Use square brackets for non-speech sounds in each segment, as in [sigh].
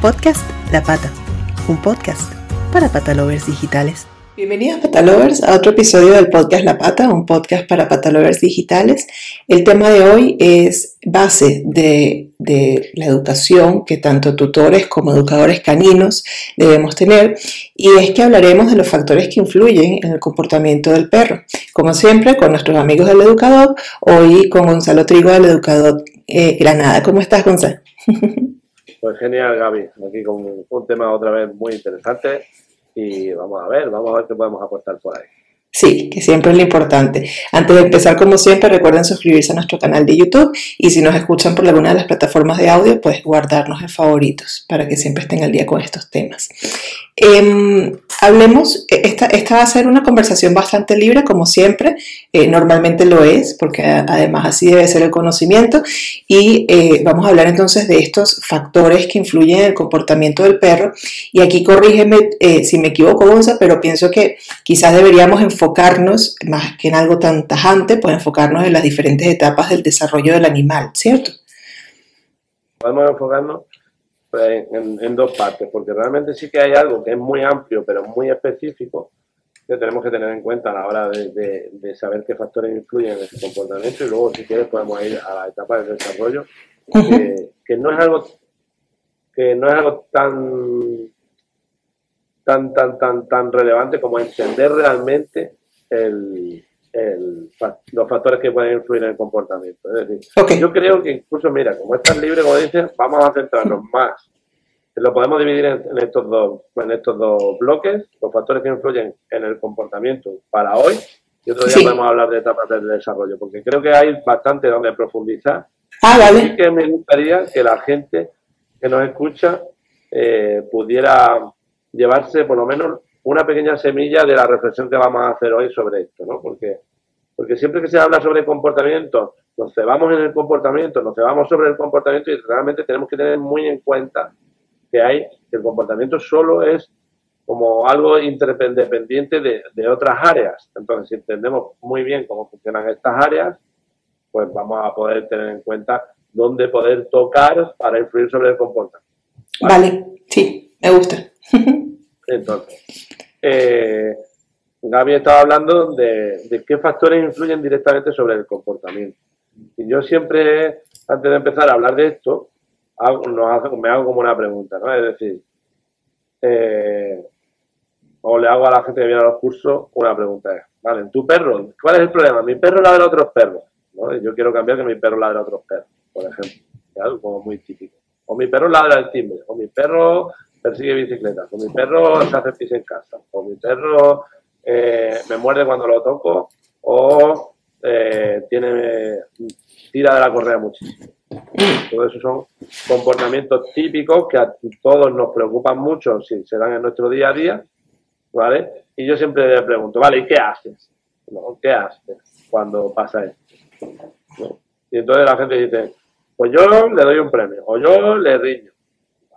Podcast La Pata, un podcast para patalovers digitales. Bienvenidos patalovers a otro episodio del podcast La Pata, un podcast para patalovers digitales. El tema de hoy es base de, de, la educación que tanto tutores como educadores caninos debemos tener y es que hablaremos de los factores que influyen en el comportamiento del perro. Como siempre, con nuestros amigos del educador, hoy con Gonzalo Trigo del educador eh, Granada. ¿Cómo estás, Gonzalo? [laughs] Pues genial, Gaby. Aquí con un tema otra vez muy interesante y vamos a ver, vamos a ver qué podemos aportar por ahí. Sí, que siempre es lo importante. Antes de empezar, como siempre, recuerden suscribirse a nuestro canal de YouTube y si nos escuchan por alguna de las plataformas de audio, pues guardarnos en favoritos para que siempre estén al día con estos temas. Eh, hablemos, esta, esta, va a ser una conversación bastante libre, como siempre, eh, normalmente lo es, porque además así debe ser el conocimiento, y eh, vamos a hablar entonces de estos factores que influyen en el comportamiento del perro, y aquí corrígeme eh, si me equivoco, Gonza, pero pienso que quizás deberíamos enfocarnos, más que en algo tan tajante, pues enfocarnos en las diferentes etapas del desarrollo del animal, ¿cierto? Podemos enfocarnos pues, en, en, dos partes, porque realmente sí que hay algo que es muy amplio, pero muy específico, que tenemos que tener en cuenta a la hora de, de, de saber qué factores influyen en ese comportamiento y luego, si quieres, podemos ir a la etapa del desarrollo, que, que no es algo que no es algo tan tan tan tan tan relevante como entender realmente el, el, los factores que pueden influir en el comportamiento. Es decir, okay. yo creo que incluso, mira, como estás libre, como dices, vamos a centrarnos [laughs] más. Lo podemos dividir en, en, estos dos, en estos dos bloques, los factores que influyen en el comportamiento para hoy, y otro día sí. podemos hablar de etapas del desarrollo, porque creo que hay bastante donde profundizar. Ah, vale. Así que me gustaría que la gente que nos escucha eh, pudiera llevarse por lo menos una pequeña semilla de la reflexión que vamos a hacer hoy sobre esto, ¿no? Porque, porque siempre que se habla sobre comportamiento, nos cebamos en el comportamiento, nos cebamos sobre el comportamiento y realmente tenemos que tener muy en cuenta que hay, que el comportamiento solo es como algo independiente de, de otras áreas. Entonces, si entendemos muy bien cómo funcionan estas áreas, pues vamos a poder tener en cuenta dónde poder tocar para influir sobre el comportamiento. Vale sí, me gusta. [laughs] Entonces, eh, Gaby estaba hablando de, qué factores influyen directamente sobre el comportamiento. Y yo siempre, antes de empezar a hablar de esto, hago, me hago como una pregunta, ¿no? Es decir, eh, o le hago a la gente que viene a los cursos una pregunta. Vale, tu perro, ¿cuál es el problema? Mi perro ladra a otros perros. Yo quiero cambiar que mi perro ladra a otros perros, por ejemplo. Algo como muy típico. O mi perro ladra el timbre, o mi perro persigue bicicletas, o mi perro se hace pis en casa, o mi perro eh, me muerde cuando lo toco, o eh, tiene tira de la correa muchísimo. Todo eso son comportamientos típicos que a todos nos preocupan mucho si se dan en nuestro día a día, ¿vale? Y yo siempre le pregunto, vale, ¿y qué haces? ¿Qué haces cuando pasa esto? Y entonces la gente dice, pues yo le doy un premio, o yo le riño,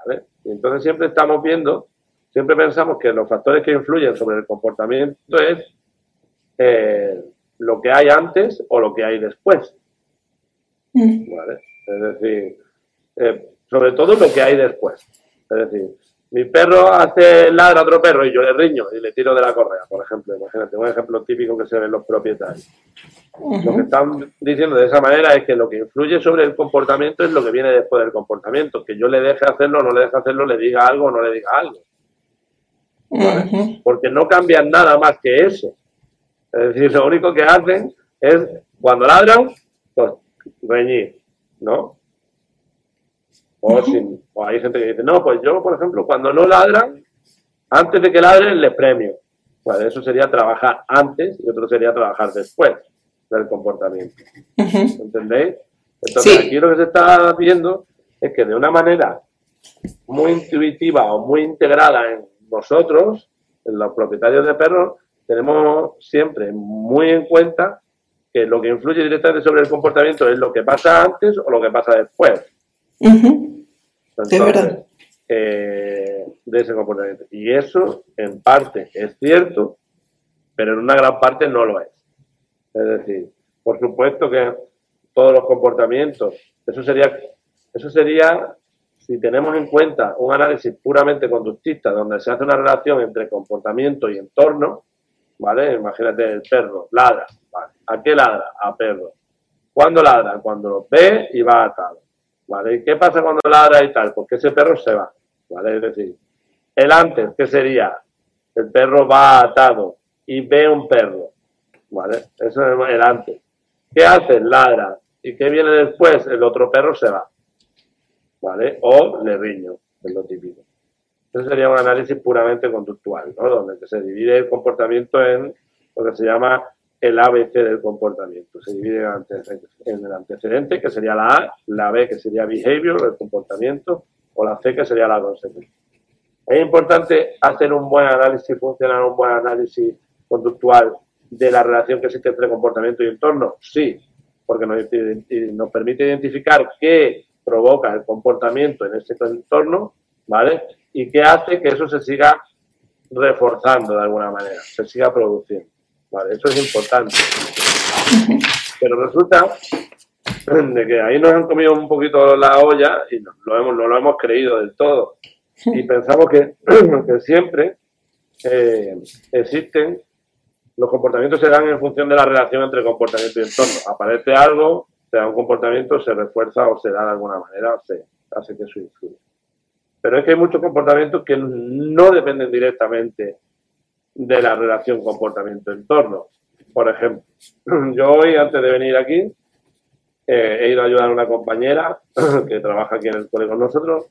¿vale? Y entonces siempre estamos viendo, siempre pensamos que los factores que influyen sobre el comportamiento es eh, lo que hay antes o lo que hay después. ¿Vale? Es decir, eh, sobre todo lo que hay después. Es decir, mi perro hace ladra a otro perro y yo le riño y le tiro de la correa, por ejemplo. Imagínate, un ejemplo típico que se ven los propietarios. Uh -huh. Lo que están diciendo de esa manera es que lo que influye sobre el comportamiento es lo que viene después del comportamiento. Que yo le deje hacerlo o no le deje hacerlo, le diga algo o no le diga algo. ¿Vale? Uh -huh. Porque no cambian nada más que eso. Es decir, lo único que hacen es, cuando ladran, pues reñir, ¿no? O, sin, o hay gente que dice, no, pues yo, por ejemplo, cuando no ladran, antes de que ladren, les premio. Bueno, eso sería trabajar antes y otro sería trabajar después del comportamiento. ¿Entendéis? Entonces, sí. aquí lo que se está viendo es que de una manera muy intuitiva o muy integrada en nosotros, en los propietarios de perros, tenemos siempre muy en cuenta que lo que influye directamente sobre el comportamiento es lo que pasa antes o lo que pasa después. Uh -huh. Entonces, de verdad. Eh, de ese comportamiento. Y eso, en parte, es cierto, pero en una gran parte no lo es. Es decir, por supuesto que todos los comportamientos, eso sería, eso sería si tenemos en cuenta un análisis puramente conductista, donde se hace una relación entre comportamiento y entorno, ¿vale? Imagínate el perro, ladra, ¿vale? ¿A qué ladra? A perro. ¿Cuándo ladra? Cuando lo ve y va atado, ¿vale? ¿Y qué pasa cuando ladra y tal? Porque ese perro se va, ¿vale? Es decir, el antes, ¿qué sería? El perro va atado y ve un perro, ¿vale? Eso es el antes. ¿Qué hace? Ladra. ¿Y qué viene después? El otro perro se va, ¿vale? O le riño, es lo típico. Eso sería un análisis puramente conductual, ¿no? Donde se divide el comportamiento en lo que se llama el ABC del comportamiento. Se divide en el antecedente, que sería la A, la B, que sería behavior, el comportamiento, o la C, que sería la consecuencia. Es importante hacer un buen análisis funcional, un buen análisis conductual de la relación que existe entre comportamiento y entorno. Sí, porque nos, nos permite identificar qué provoca el comportamiento en ese entorno, ¿vale? Y qué hace que eso se siga reforzando de alguna manera, se siga produciendo. ¿Vale? Eso es importante. Pero resulta de que ahí nos han comido un poquito la olla y no lo hemos, no lo hemos creído del todo. Y [laughs] pensamos que, [clears throat] que siempre eh, existen, los comportamientos se dan en función de la relación entre comportamiento y entorno. Aparece algo, se da un comportamiento, se refuerza o se da de alguna manera, se hace que eso influya. Pero es que hay muchos comportamientos que no dependen directamente de la relación comportamiento-entorno. Por ejemplo, [clears throat] yo hoy, antes de venir aquí, eh, he ido a ayudar a una compañera [clears throat] que trabaja aquí en el cole con nosotros,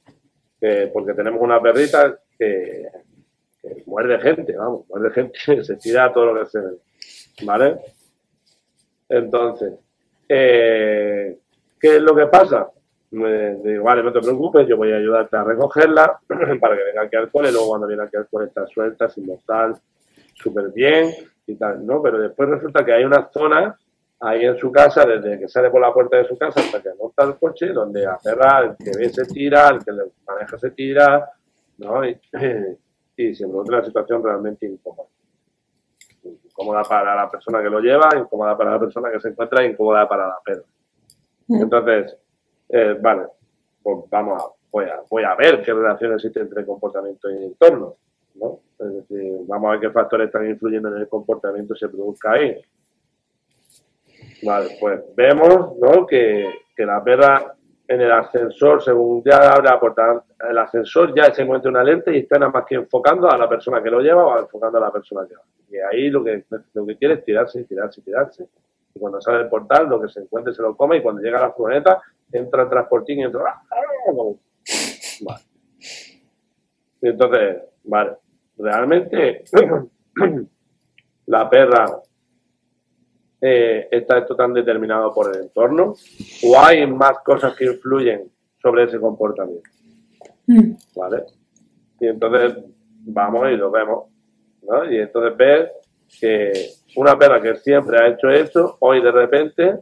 porque tenemos una perrita que, muerde gente, vamos, muerde gente, [laughs] se tira todo lo que se ve, ¿vale? Entonces, eh, ¿qué es lo que pasa? Digo, vale, no te preocupes, yo voy a ayudarte a recogerla [clears throat] para que venga aquí al cole, luego cuando viene aquí al cole está suelta, sin mortal, súper bien y tal, ¿no? Pero después resulta que hay una zona ahí en su casa, desde que sale por la puerta de su casa hasta que monta el coche, donde a perra el que ve se tira, el que le maneja se tira, ¿no? Y, [clears throat] y se produce una situación realmente incómoda. Incómoda para la persona que lo lleva, incómoda para la persona que se encuentra, incómoda para la perra. Mm. Entonces, eh, vale, pues vamos a voy, a, voy a ver qué relación existe entre comportamiento y entorno. Es decir, vamos a ver qué factores están influyendo en el comportamiento que se produzca ahí. Vale, pues vemos ¿no? que, que la perra en el ascensor, según ya habrá aportado, el ascensor ya se encuentra una lente y está nada más que enfocando a la persona que lo lleva o enfocando a la persona que va. Y ahí lo que, lo que quiere es tirarse, tirarse, tirarse. Y cuando sale el portal, lo que se encuentre se lo come y cuando llega a la furgoneta, entra el transportín y entra... Vale. Y entonces, vale, realmente [clears throat] la perra eh, está esto tan determinado por el entorno o hay más cosas que influyen sobre ese comportamiento. Mm. ¿Vale? Y entonces vamos y lo vemos. ¿no? Y entonces ves que una perra que siempre ha hecho eso, hoy de repente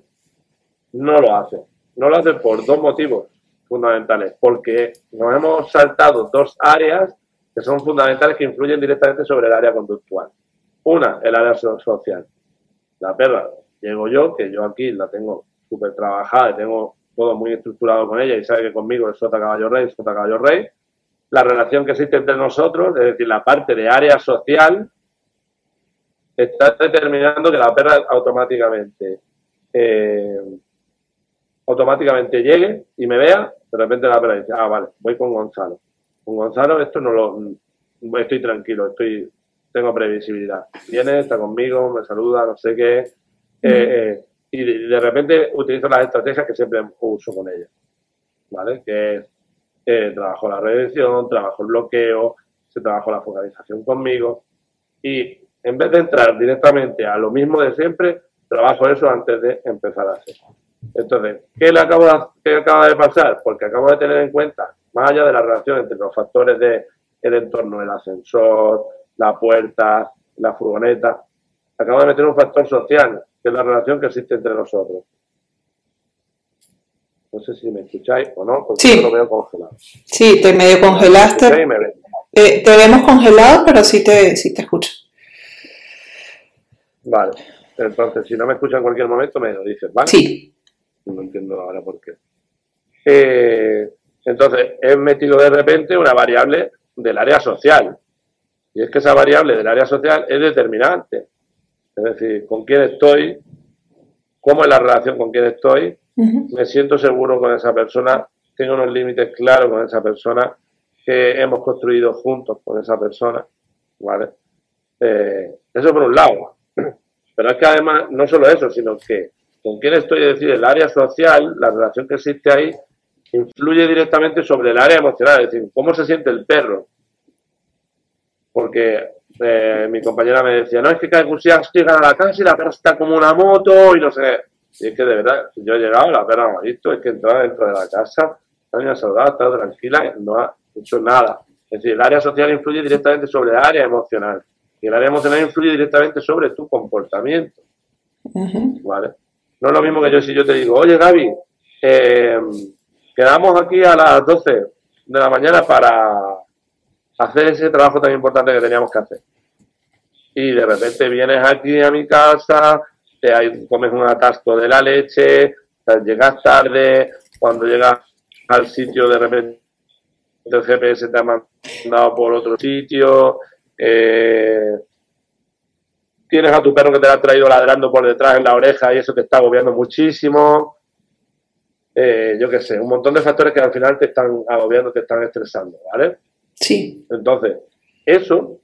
no lo hace. No lo hace por dos motivos fundamentales. Porque nos hemos saltado dos áreas que son fundamentales que influyen directamente sobre el área conductual. Una, el área social. La perra, llego yo, que yo aquí la tengo súper trabajada, tengo todo muy estructurado con ella y sabe que conmigo es sota caballo rey, sota caballo rey. La relación que existe entre nosotros, es decir, la parte de área social, está determinando que la perra automáticamente eh, automáticamente llegue y me vea, de repente la perra dice, ah, vale, voy con Gonzalo. Con Gonzalo esto no lo, estoy tranquilo, estoy, tengo previsibilidad. Viene, está conmigo, me saluda, no sé qué, eh, eh, y de, repente utilizo las estrategias que siempre uso con ella, ¿vale? Que es, eh, trabajo la redención, trabajo el bloqueo, se trabajo la focalización conmigo, y en vez de entrar directamente a lo mismo de siempre, trabajo eso antes de empezar a hacer. Entonces, ¿qué le acabo de, qué acaba de pasar? Porque acabo de tener en cuenta más allá de la relación entre los factores del el entorno, el ascensor, la puerta, la furgoneta, acabo de meter un factor social, que es la relación que existe entre nosotros. No sé si me escucháis o no, porque sí. yo lo veo congelado. Sí, te medio congelaste. Eh, te vemos congelado, pero sí te, sí te escucho. Vale, entonces si no me escucha en cualquier momento me lo dices, ¿vale? Sí. No entiendo ahora por qué. Eh, Entonces, he metido de repente una variable del área social. Y es que esa variable del área social es determinante. Es decir, con quién estoy, cómo es la relación con quién estoy, me siento seguro con esa persona, tengo unos límites claros con esa persona que hemos construido juntos con esa persona. ¿vale? Eh, eso por un lado. [clears throat] Pero es que además, no solo eso, sino que con quién estoy, es decir, el área social, la relación que existe ahí, influye directamente sobre el área emocional, es decir, cómo se siente el perro. Porque eh, mi compañera me decía, no, es que cada llega a la casa y la perra está como una moto y no sé. Y es que de verdad, yo he llegado, la perra no ha visto, es que entraba dentro de la casa, está saludada, está tranquila, no ha hecho nada. Es decir, el área social influye directamente sobre el área emocional. Y el área emocional influye directamente sobre tu comportamiento. ¿Vale? No es lo mismo que yo si yo te digo, oye Gaby, eh, quedamos aquí a las 12 de la mañana para hacer ese trabajo tan importante que teníamos que hacer. Y de repente vienes aquí a mi casa, te comes un atasco de la leche, llegas tarde, cuando llegas al sitio de repente el GPS te ha mandado por otro sitio, eh, tienes a tu perro que te ha traído ladrando por detrás en la oreja y eso te está agobiando muchísimo. Eh, yo qué sé, un montón de factores que al final te están agobiando, te están estresando, ¿vale? Sí. Entonces, eso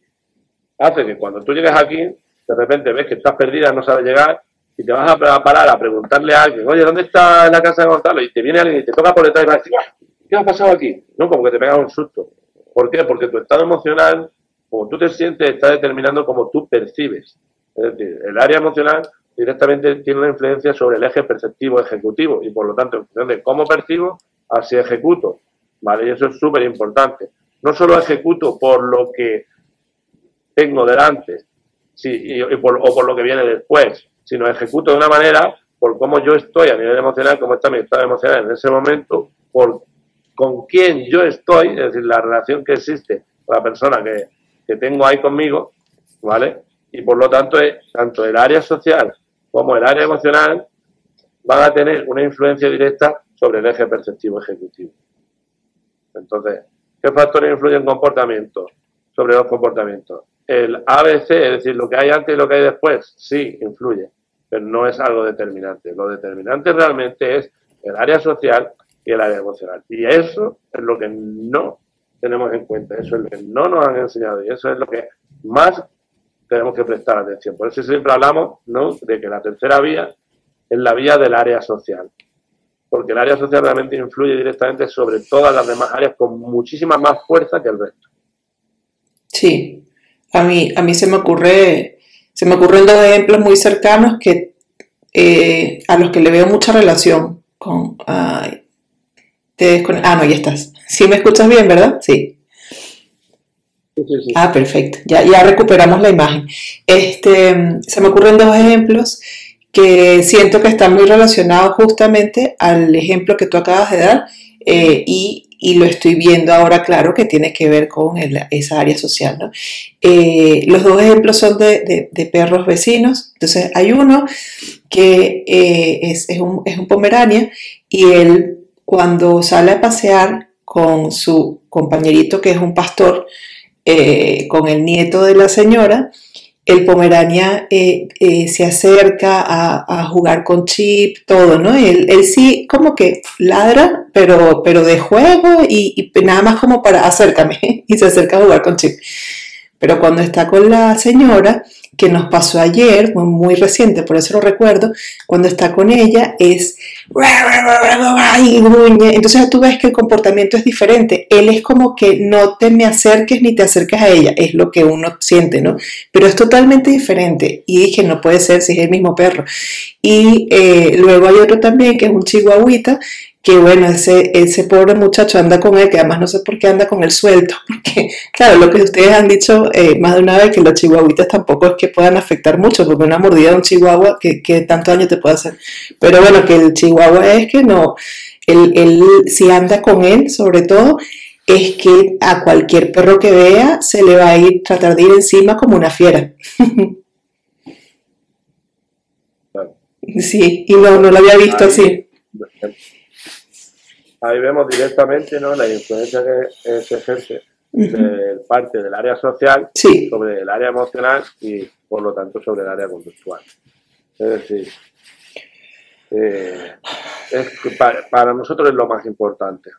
hace que cuando tú llegues aquí, de repente ves que estás perdida, no sabes llegar, y te vas a parar a preguntarle a alguien, oye, ¿dónde está la casa de Gonzalo? Y te viene alguien y te toca por detrás y va a decir, ¿qué ha pasado aquí? No, como que te pegas un susto. ¿Por qué? Porque tu estado emocional, como tú te sientes, está determinando cómo tú percibes. Es decir, el área emocional directamente tiene una influencia sobre el eje perceptivo ejecutivo y por lo tanto, en función de cómo percibo, así ejecuto. ¿Vale? Y eso es súper importante. No solo ejecuto por lo que tengo delante sí, y, por, o por lo que viene después, sino ejecuto de una manera por cómo yo estoy a nivel emocional, cómo está mi estado emocional en ese momento, por con quién yo estoy, es decir, la relación que existe con la persona que, que tengo ahí conmigo, ¿vale? y por lo tanto tanto el área social como el área emocional van a tener una influencia directa sobre el eje perceptivo ejecutivo. Entonces, ¿qué factores influyen en comportamiento? Sobre los comportamientos. El ABC, es decir, lo que hay antes y lo que hay después, sí, influye, pero no es algo determinante. Lo determinante realmente es el área social y el área emocional. Y eso es lo que no tenemos en cuenta, eso es lo que no nos han enseñado y eso es lo que más tenemos que prestar atención. Por eso siempre hablamos ¿no? de que la tercera vía es la vía del área social. Porque el área social realmente influye directamente sobre todas las demás áreas con muchísima más fuerza que el resto. Sí, a mí, a mí se me ocurre, se me ocurren dos ejemplos muy cercanos que eh, a los que le veo mucha relación con. ah, no, ya estás. Sí me escuchas bien, ¿verdad? Sí. Ah, perfecto. Ya, ya recuperamos la imagen. Este, se me ocurren dos ejemplos que siento que están muy relacionados justamente al ejemplo que tú acabas de dar eh, y, lo estoy viendo ahora claro que tiene que ver con esa área social. ¿no? Eh, los dos ejemplos son de, perros vecinos. Entonces hay uno que eh, es, un, es un pomerania y él cuando sale a pasear con su compañerito que es un pastor, eh, con el nieto de la señora, el Pomerania eh, eh, se acerca a, jugar con Chip, todo, ¿no? Él, él, sí como que ladra, pero, pero de juego y, y, nada más como para acércame [laughs] y se acerca a jugar con Chip. Pero cuando está con la señora, que nos pasó ayer, muy reciente, por eso lo recuerdo, cuando está con ella es entonces tú ves que el comportamiento es diferente. Él es como que no te me acerques ni te acerques a ella, es lo que uno siente, ¿no? Pero es totalmente diferente. Y dije, no puede ser si es el mismo perro. Y eh, luego hay otro también que es un chihuahuita que bueno, ese, ese pobre muchacho anda con él, que además no sé por qué anda con él suelto, [laughs] porque claro, lo que ustedes han dicho eh, más de una vez, que los chihuahuitas tampoco es que puedan afectar mucho, porque una mordida de un chihuahua, que, tanto daño te puede hacer. Pero bueno, que el chihuahua es que no, él, él si anda con él, sobre todo, es que a cualquier perro que vea se le va a ir, tratar de ir encima como una fiera. [laughs] Sí, y no, no lo había visto así. Ahí vemos directamente ¿no? la influencia que se ejerce de parte del área social sobre el área emocional y por lo tanto sobre el área conductual. Es decir, eh, para, nosotros es lo más importante.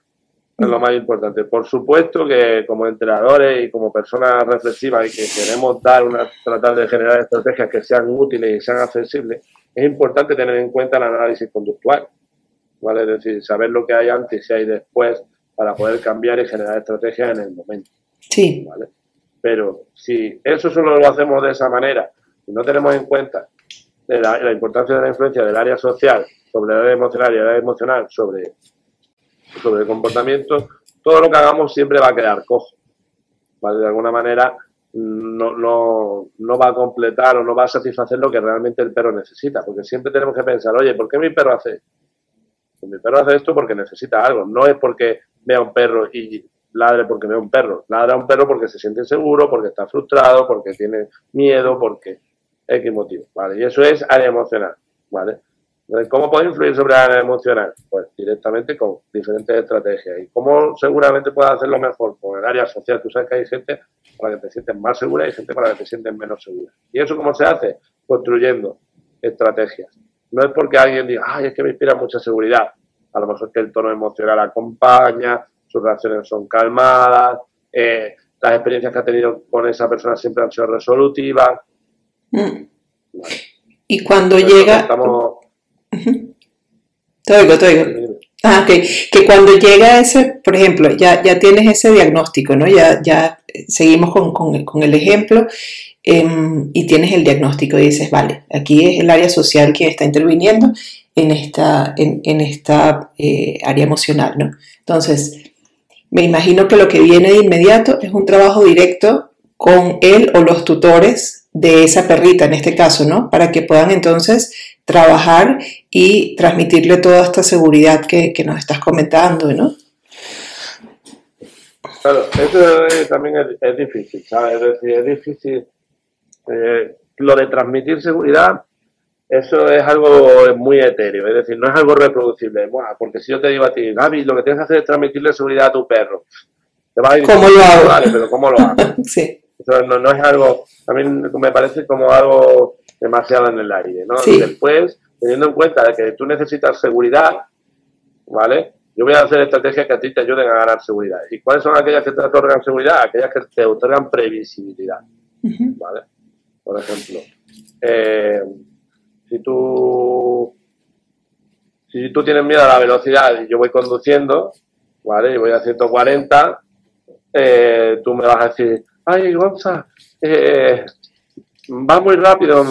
Es lo más importante. Por supuesto que como entrenadores y como personas reflexivas y que queremos dar una, tratar de generar estrategias que sean útiles y sean accesibles, es importante tener en cuenta el análisis conductual. ¿Vale? Es decir, saber lo que hay antes y hay después para poder cambiar y generar estrategias en el momento. Sí. ¿vale? Pero si eso solo lo hacemos de esa manera y no tenemos en cuenta la, importancia de la influencia del área social sobre el área emocional y el área emocional sobre, sobre el comportamiento, todo lo que hagamos siempre va a quedar cojo. ¿vale? De alguna manera no, no, no va a completar o no va a satisfacer lo que realmente el perro necesita, porque siempre tenemos que pensar, oye, ¿por qué mi perro hace mi perro hace esto porque necesita algo, no es porque vea un perro y ladre porque vea un perro, ladra un perro porque se siente inseguro, porque está frustrado, porque tiene miedo, porque X motivo, ¿vale? Y eso es área emocional, ¿vale? ¿cómo puede influir sobre la área emocional? Pues directamente con diferentes estrategias. ¿Y cómo seguramente puedes hacerlo mejor? Con el área social. Tú sabes que hay gente para que te sientes más segura y gente para que te sientes menos segura. ¿Y eso cómo se hace? Construyendo estrategias. No es porque alguien diga, ay, es que me inspira mucha seguridad. A lo mejor que el tono emocional acompaña, sus reacciones son calmadas, eh, las experiencias que ha tenido con esa persona siempre han sido resolutivas. Mm. Y cuando llega... Estamos... Te oigo, te oigo. Ah, ok. Que cuando llega ese, por ejemplo, ya, ya tienes ese diagnóstico, ¿no? Ya, ya seguimos con, con, con el ejemplo Em, y tienes el diagnóstico y dices, vale, aquí es el área social que está interviniendo en esta, en, esta eh, área emocional, ¿no? Entonces, me imagino que lo que viene de inmediato es un trabajo directo con él o los tutores de esa perrita, en este caso, ¿no? Para que puedan entonces trabajar y transmitirle toda esta seguridad que, nos estás comentando, ¿no? Claro, eso también es, es, difícil, ¿sabes? Es es difícil eh, lo de transmitir seguridad, eso es algo muy etéreo, es decir, no es algo reproducible. porque si yo te digo a ti, Gaby, lo que tienes que hacer es transmitirle seguridad a tu perro. Te a decir, ¿Cómo lo hago? Vale, pero ¿cómo lo hago? [laughs] sí. Eso no, es algo, a mí me parece como algo demasiado en el aire, ¿no? Y después, teniendo en cuenta que tú necesitas seguridad, ¿vale? Yo voy a hacer estrategias que a ti te ayuden a ganar seguridad. ¿Y cuáles son aquellas que te otorgan seguridad? Aquellas que te otorgan previsibilidad, ¿vale? Por ejemplo. Eh, si tú si tú tienes miedo a la velocidad y yo voy conduciendo, ¿vale? Y voy a 140, eh, tú me vas a decir, ay, Gonza, eh, va muy rápido,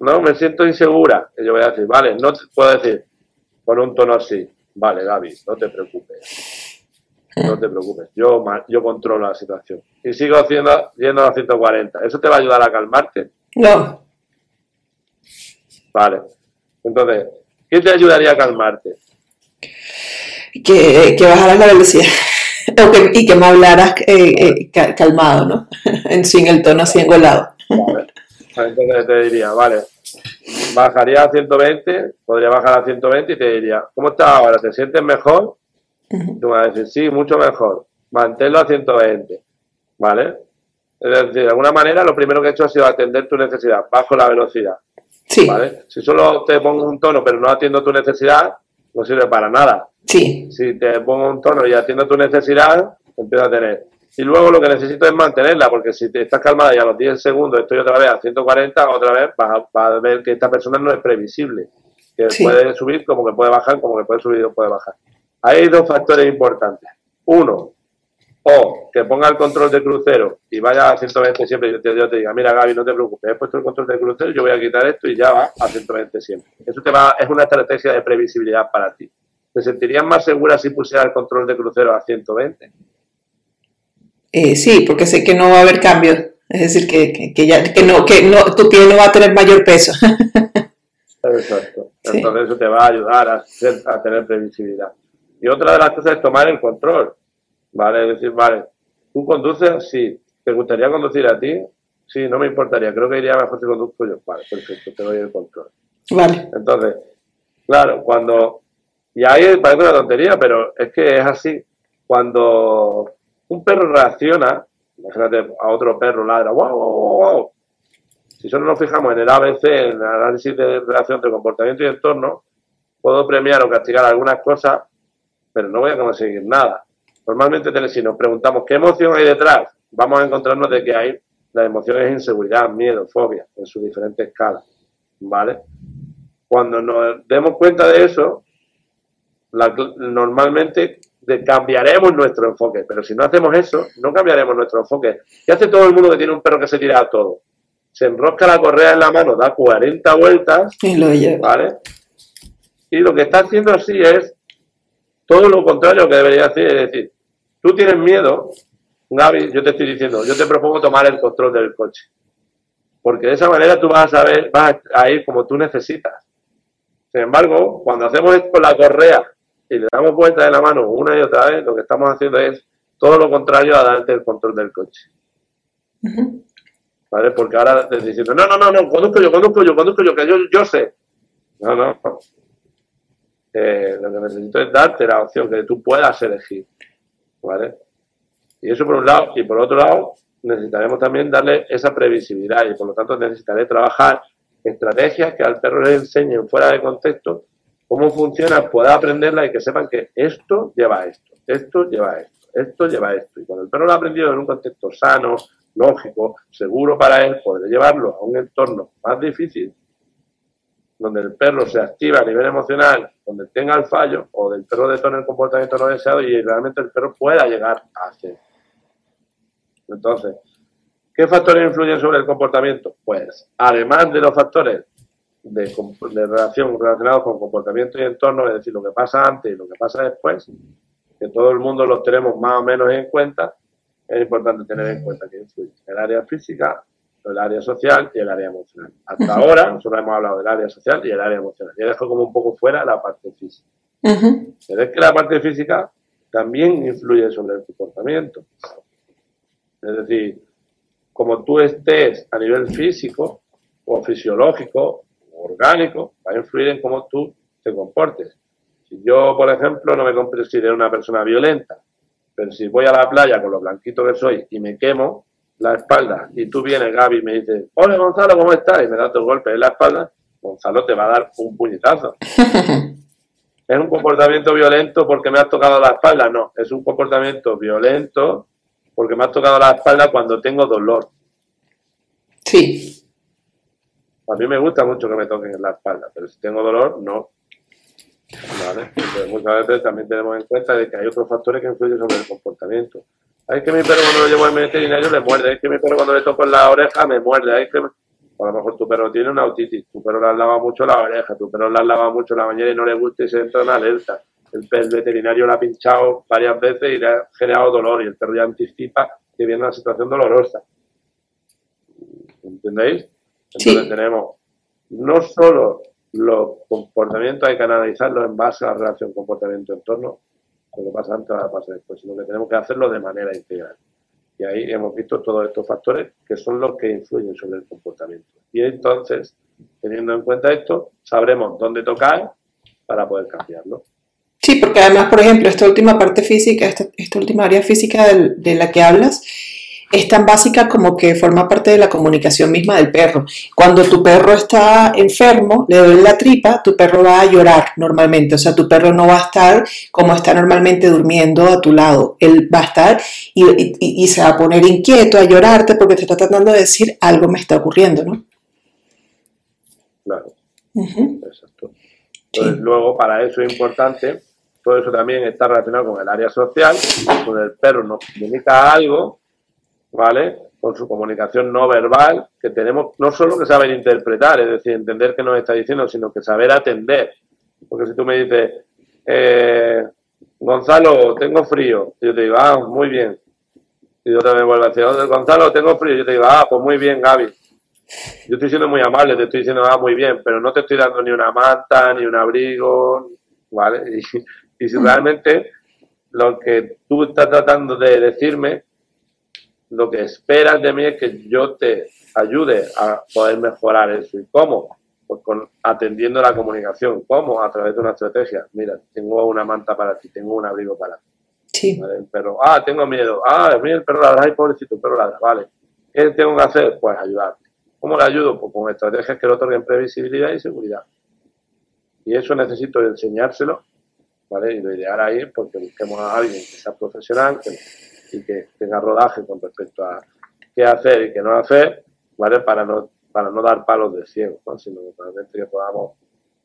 ¿no? Me siento insegura. Y yo voy a decir, vale, no te puedo decir con un tono así, vale, Gaby, no te preocupes. No te preocupes, yo, yo controlo la situación. Y sigo haciendo, yendo a 140. ¿Eso te va a ayudar a calmarte? No. Vale. Entonces, ¿qué te ayudaría a calmarte? Que, que bajaras la velocidad. [laughs] y que me hablaras eh, eh, calmado, ¿no? [laughs] Sin el tono así engolado. Vale. Entonces te diría, vale, bajaría a 120, podría bajar a 120 y te diría, ¿cómo estás ahora? ¿Te sientes mejor? Tú vas a decir, sí, mucho mejor. Manténlo a 120. ¿Vale? Es decir, de alguna manera lo primero que he hecho ha sido atender tu necesidad, bajo la velocidad. Sí. ¿Vale? Si solo te pongo un tono pero no atiendo tu necesidad, no sirve para nada. Sí. Si te pongo un tono y atiendo tu necesidad, empiezo a tener. Y luego lo que necesito es mantenerla, porque si te estás calmada y a los 10 segundos estoy otra vez a 140, otra vez vas a, ver que esta persona no es previsible. Que puede subir como que puede bajar, como que puede subir o puede bajar. Hay dos factores importantes. Uno, o que ponga el control de crucero y vaya a 120 siempre y yo te, diga, mira Gaby, no te preocupes, he puesto el control de crucero, yo voy a quitar esto y ya va a 120 siempre. Eso te va, es una estrategia de previsibilidad para ti. ¿Te sentirías más segura si pusiera el control de crucero a 120? Eh, sí, porque sé que no va a haber cambios. Es decir, que, que, ya, que, no, que no, tu pie no va a tener mayor peso. [laughs] Exacto. Entonces eso te va a ayudar a, a tener previsibilidad. Y otra de las cosas es tomar el control, ¿vale? Es decir, vale, ¿tú conduces? Sí. ¿Te gustaría conducir a ti? Sí, no me importaría. Creo que iría mejor si conduzco yo. Vale, perfecto, te doy el control. Vale. Entonces, claro, cuando Y ahí parece una tontería, pero es que es así. Cuando un perro reacciona, imagínate a otro perro ladra, wow, wow, wow, Si solo nos fijamos en el ABC, en el análisis de relación de comportamiento y entorno, puedo premiar o castigar algunas cosas, pero no voy a conseguir nada. Normalmente, si nos preguntamos qué emoción hay detrás, vamos a encontrarnos de que hay las emociones inseguridad, miedo, fobia, en sus diferentes escalas. ¿Vale? Cuando nos demos cuenta de eso, normalmente cambiaremos nuestro enfoque, pero si no hacemos eso, no cambiaremos nuestro enfoque. ¿Qué hace todo el mundo que tiene un perro que se tira a todo? Se enrosca la correa en la mano, da 40 vueltas, y lo lleva. ¿vale? Y lo que está haciendo así es todo lo contrario que debería hacer, es decir, tú tienes miedo, Gaby, yo te estoy diciendo, yo te propongo tomar el control del coche. Porque de esa manera tú vas a saber, vas a ir como tú necesitas. Sin embargo, cuando hacemos esto con la correa y le damos vuelta de la mano una y otra vez, lo que estamos haciendo es todo lo contrario a darte el control del coche. ¿Vale? Porque ahora te diciendo, no, no, no, no, conduzco yo, conduzco yo, conduzco yo, que yo, yo sé. No, no. Eh, lo que necesito es darte la opción que tú puedas elegir. ¿Vale? Y eso por un lado. Y por otro lado, necesitaremos también darle esa previsibilidad y por lo tanto necesitaré trabajar estrategias que al perro le enseñen fuera de contexto cómo funciona, pueda aprenderla y que sepan que esto lleva a esto, esto lleva a esto, esto lleva a esto. Y cuando el perro lo ha aprendido en un contexto sano, lógico, seguro para él, podré llevarlo a un entorno más difícil, donde el perro se activa a nivel emocional, donde tenga el fallo, o del perro detone el comportamiento no deseado y realmente el perro pueda llegar a hacer. Entonces, ¿qué factores influyen sobre el comportamiento? Pues, además de los factores de, relación relacionados con comportamiento y entorno, es decir, lo que pasa antes y lo que pasa después, que todo el mundo los tenemos más o menos en cuenta, es importante tener en cuenta que influye el área física, el área social y el área emocional. Hasta ahora nosotros hemos hablado del área social y el área emocional. Y dejo como un poco fuera la parte física. Pero es que la parte física también influye sobre el comportamiento. Es decir, como tú estés a nivel físico o fisiológico orgánico va a influir en cómo tú te comportes. Si yo, por ejemplo, no me considero una persona violenta, pero si voy a la playa con lo blanquito que soy y me quemo la espalda y tú vienes, Gaby, y me dices, hola Gonzalo, ¿cómo estás? Y me das dos golpes en la espalda, Gonzalo te va a dar un puñetazo. [laughs] ¿Es un comportamiento violento porque me has tocado la espalda? No, es un comportamiento violento porque me has tocado la espalda cuando tengo dolor. Sí. A mí me gusta mucho que me toquen en la espalda, pero si tengo dolor, no. ¿Vale? muchas veces también tenemos en cuenta de que hay otros factores que influyen sobre el comportamiento. Hay que mi perro cuando lo llevo al veterinario le muerde, hay que mi perro cuando le toco en la oreja me muerde, hay que... a lo mejor tu perro tiene una autitis, tu perro le lava mucho la oreja, tu perro le lava mucho la bañera y no le gusta y se entra en alerta. El, el veterinario le ha pinchado varias veces y le ha generado dolor y el perro ya anticipa que viene una situación dolorosa. ¿Entendéis? Entonces tenemos no solo los comportamientos, hay que analizarlos en base a la relación comportamiento-entorno, lo que pasa antes o pasa después, sino que tenemos que hacerlo de manera integral. Y ahí hemos visto todos estos factores que son los que influyen sobre el comportamiento. Y entonces, teniendo en cuenta esto, sabremos dónde tocar para poder cambiarlo. Sí, porque además, por ejemplo, esta última parte física, esta, última área física de la que hablas, es tan básica como que forma parte de la comunicación misma del perro. Cuando tu perro está enfermo, le duele la tripa, tu perro va a llorar normalmente. O sea, tu perro no va a estar como está normalmente durmiendo a tu lado. Él va a estar y, se va a poner inquieto, a llorarte porque te está tratando de decir algo me está ocurriendo, ¿no? Claro. Exacto. Entonces, luego, para eso es importante, todo eso también está relacionado con el área social, con el perro nos comunica algo ¿vale? Con su comunicación no verbal, que tenemos no solo que saber interpretar, es decir, entender qué nos está diciendo, sino que saber atender. Porque si tú me dices, eh, Gonzalo, tengo frío, yo te digo, ah, muy bien. Y yo también vuelvo a decir, Gonzalo, tengo frío, yo te digo, ah, pues muy bien, Gaby. Yo estoy siendo muy amable, te estoy diciendo, ah, muy bien, pero no te estoy dando ni una manta, ni un abrigo, ¿vale? [laughs] Y, y si realmente lo que tú estás tratando de decirme lo que esperas de mí es que yo te ayude a poder mejorar eso. ¿Y cómo? Pues con, atendiendo la comunicación. ¿Cómo? A través de una estrategia. Mira, tengo una manta para ti, tengo un abrigo para ti. Sí. ¿Vale? El perro, ah, tengo miedo. Ah, mira, el perro ladra, ay, pobrecito, el perro ladra. Vale. ¿Qué tengo que hacer? Pues ayudarte. ¿Cómo le ayudo? Pues con estrategias que le otorguen previsibilidad y seguridad. Y eso necesito enseñárselo, ¿vale? Y lo ideal ahí porque busquemos a alguien que sea profesional que, y que tenga rodaje con respecto a qué hacer y qué no hacer, ¿vale? Para no, para no dar palos de ciego, ¿no? Sino que realmente que podamos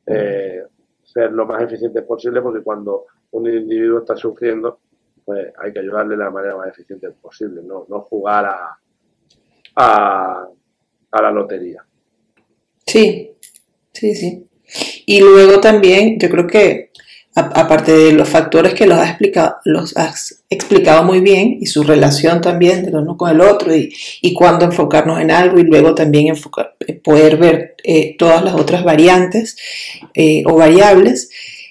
eh, ser lo más eficientes posible porque cuando un individuo está sufriendo, pues hay que ayudarle de la manera más eficiente posible, no, no jugar a, a, la lotería. Sí, sí, sí. Y luego también, yo creo que aparte de los factores que los has explicado, los has explicado muy bien y su relación también del uno con el otro y, y cuándo enfocarnos en algo y luego también enfocar, eh, poder ver eh, todas las otras variantes eh, o variables,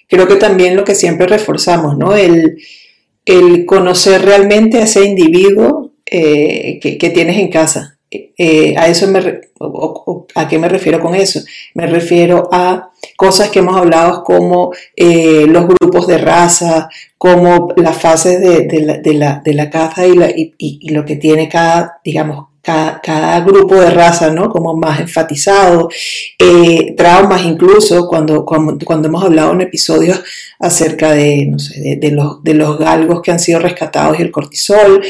creo que también lo que siempre reforzamos, ¿no? El, el conocer realmente a ese individuo que, que tienes en casa. Eh, a eso me o- a qué me refiero con eso me refiero a cosas que hemos hablado como eh, los grupos de raza como las fases de, la, de la- de la caza y, la- y lo que tiene cada digamos cada, grupo de raza no como más enfatizado. Eh, traumas incluso cuando, cuando hemos hablado en episodios acerca de no sé de, de los de los galgos que han sido rescatados y el cortisol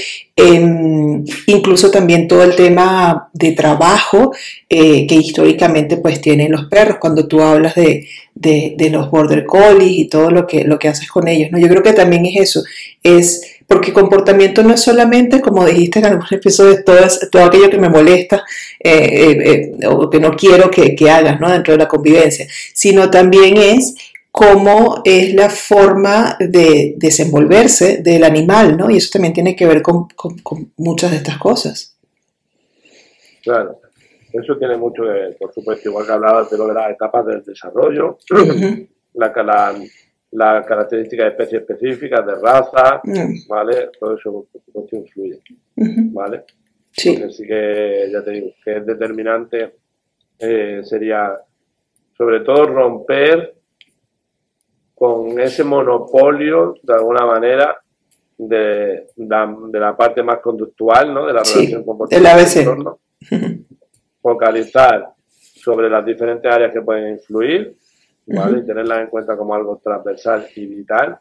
Em, incluso también todo el tema de trabajo eh, que históricamente pues tienen los perros. Cuando tú hablas de, de- de los border collies y todo lo que, lo que haces con ellos, ¿no? Yo creo que también es eso, es porque comportamiento no es solamente, como dijiste en algunos episodios, todo, es- todo aquello que me molesta eh, eh, eh, o que no quiero que, que hagas, ¿no? Dentro de la convivencia, sino también es cómo es la forma de desenvolverse del animal, ¿no? Y eso también tiene que ver con, con- con muchas de estas cosas. Claro. Eso tiene mucho que ver, por supuesto, igual que hablabas de lo de las etapas del desarrollo, la, la, la característica de especies específicas, de raza, Mm, ¿vale? Todo eso, por supuesto, influye. ¿vale? Sí, Porque sí que, ya te digo, que es determinante eh, sería, sobre todo, romper con ese monopolio, de alguna manera, de, la- de la parte más conductual, ¿no? De la Sí, relación comportamental. Focalizar sobre las diferentes áreas que pueden influir, ¿vale? Y tenerlas en cuenta como algo transversal y vital,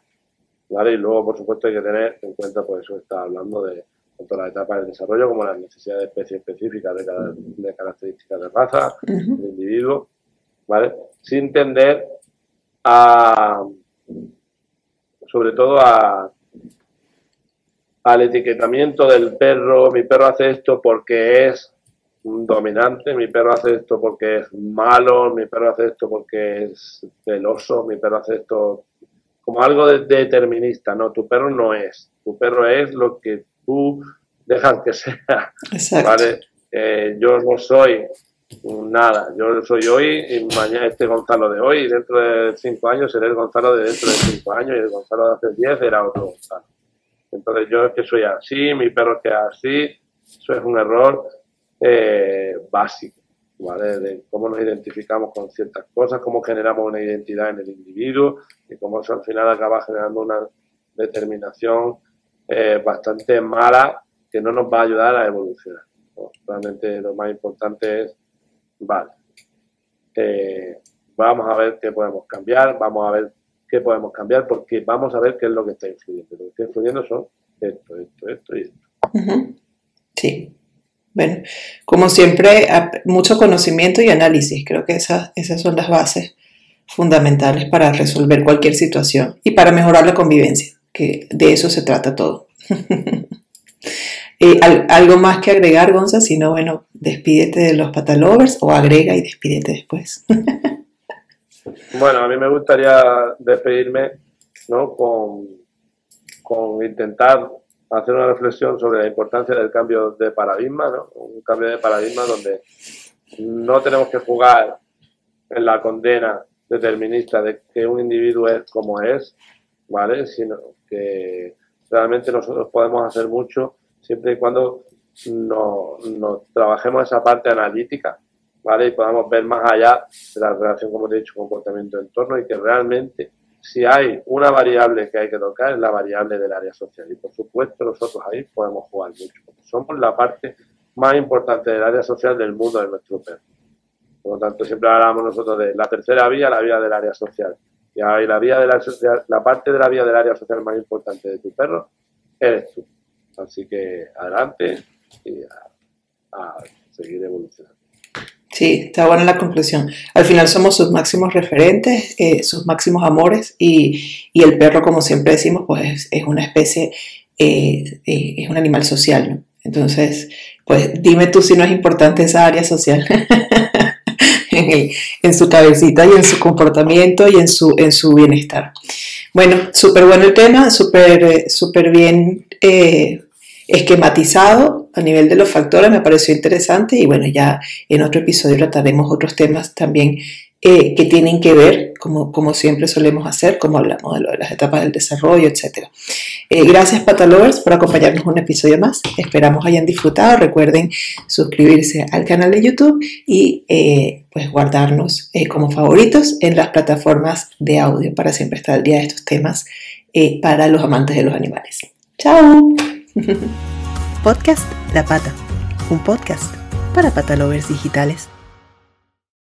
¿vale? Y luego, por supuesto, hay que tener en cuenta, pues eso está hablando de tanto las etapas del desarrollo como las necesidades de especies específicas de, cada- de características de raza, del individuo, ¿vale? Sin tender a, sobre todo a, al etiquetamiento del perro, mi perro hace esto porque es dominante, mi perro hace esto porque es malo, mi perro hace esto porque es celoso, mi perro hace esto como algo de- determinista, no, tu perro no es, tu perro es lo que tú dejas que sea, Exacto. ¿vale? Eh, yo no soy nada, yo soy hoy y mañana este Gonzalo de hoy y dentro de cinco años seré el Gonzalo de dentro de cinco años y el Gonzalo de hace diez era otro Gonzalo. Entonces yo es que soy así, mi perro es que es así, eso es un error eh, básico, ¿vale? De cómo nos identificamos con ciertas cosas, cómo generamos una identidad en el individuo y cómo al final acaba generando una determinación eh, bastante mala que no nos va a ayudar a evolucionar. Realmente lo más importante es, vale, eh, vamos a ver qué podemos cambiar, vamos a ver qué podemos cambiar, porque vamos a ver qué es lo que está influyendo. Lo que está influyendo son esto, esto, esto y esto. Sí. Bueno, como siempre, mucho conocimiento y análisis. Creo que esas, esas son las bases fundamentales para resolver cualquier situación y para mejorar la convivencia, que de eso se trata todo. [laughs] Eh, al- ¿Algo más que agregar, Gonza? Si no, bueno, despídete de los patalovers o agrega y despídete después. [laughs] Bueno, a mí me gustaría despedirme ¿no? con, con intentar hacer una reflexión sobre la importancia del cambio de paradigma, ¿no? un cambio de paradigma donde no tenemos que jugar en la condena determinista de que un individuo es como es, ¿vale? Sino que realmente nosotros podemos hacer mucho siempre y cuando nos, nos trabajemos esa parte analítica, ¿vale? Y podamos ver más allá de la relación, como te he dicho, comportamiento-entorno y que realmente si hay una variable que hay que tocar es la variable del área social. Y por supuesto nosotros ahí podemos jugar mucho, somos la parte más importante del área social del mundo de nuestro perro. Por lo tanto, siempre hablamos nosotros de la tercera vía, la vía del área social. Y ahí la vía de la, la parte de la vía del área social más importante de tu perro eres tú. Así que adelante y a seguir evolucionando. Sí, está buena la conclusión. Al final somos sus máximos referentes, eh, sus máximos amores y, el perro, como siempre decimos, pues es, una especie, eh, eh, es un animal social, ¿no? Entonces, pues dime tú si no es importante esa área social [laughs] en, su cabecita y en su comportamiento y en su, en su bienestar. Bueno, súper bueno el tema, súper súper bien esquematizado a nivel de los factores, me pareció interesante y bueno, ya en otro episodio trataremos otros temas también eh, que tienen que ver, como, como siempre solemos hacer, como hablamos de, lo de las etapas del desarrollo, etc. Eh, gracias Patalovers por acompañarnos un episodio más. Esperamos hayan disfrutado. Recuerden suscribirse al canal de YouTube y eh, pues guardarnos como favoritos en las plataformas de audio para siempre estar al día de estos temas para los amantes de los animales. ¡Chao! [laughs] Podcast La Pata, un podcast para patalovers digitales.